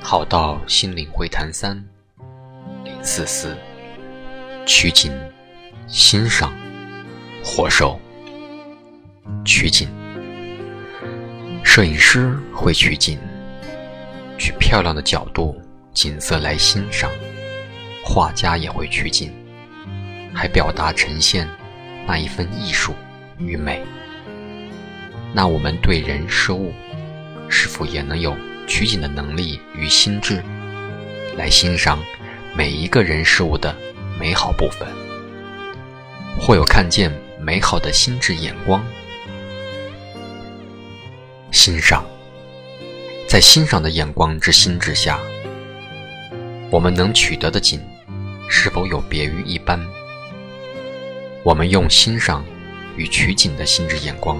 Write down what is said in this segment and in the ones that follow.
好到心灵会谈三零四四，取景欣赏活受取景。摄影师会取景，取漂亮的角度、景色来欣赏；画家也会取景，还表达呈现那一份艺术与美。那我们对人事物，是否也能有？取景的能力与心智，来欣赏每一个人事物的美好部分，或有看见美好的心智眼光。欣赏，在欣赏的眼光之心智下，我们能取得的景，是否有别于一般？我们用欣赏与取景的心智眼光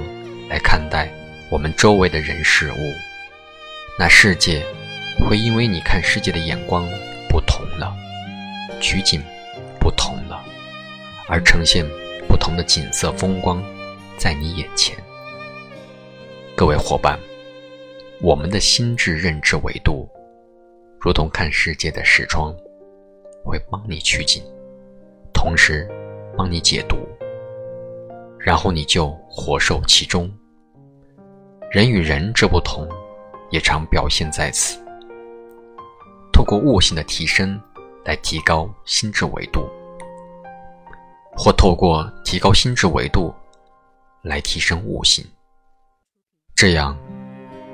来看待我们周围的人事物。那世界会因为你看世界的眼光不同了，取景不同了，而呈现不同的景色风光在你眼前。各位伙伴，我们的心智认知维度，如同看世界的视窗，会帮你取景，同时帮你解读，然后你就活受其中。人与人之不同。也常表现在此。透过悟性的提升来提高心智维度，或透过提高心智维度来提升悟性，这样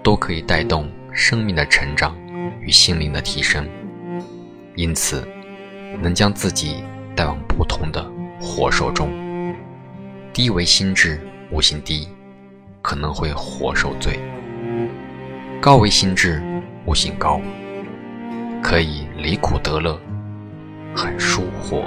都可以带动生命的成长与心灵的提升。因此，能将自己带往不同的火受中。低为心智，悟性低，可能会活受罪。高为心智，悟性高，可以离苦得乐，很舒活。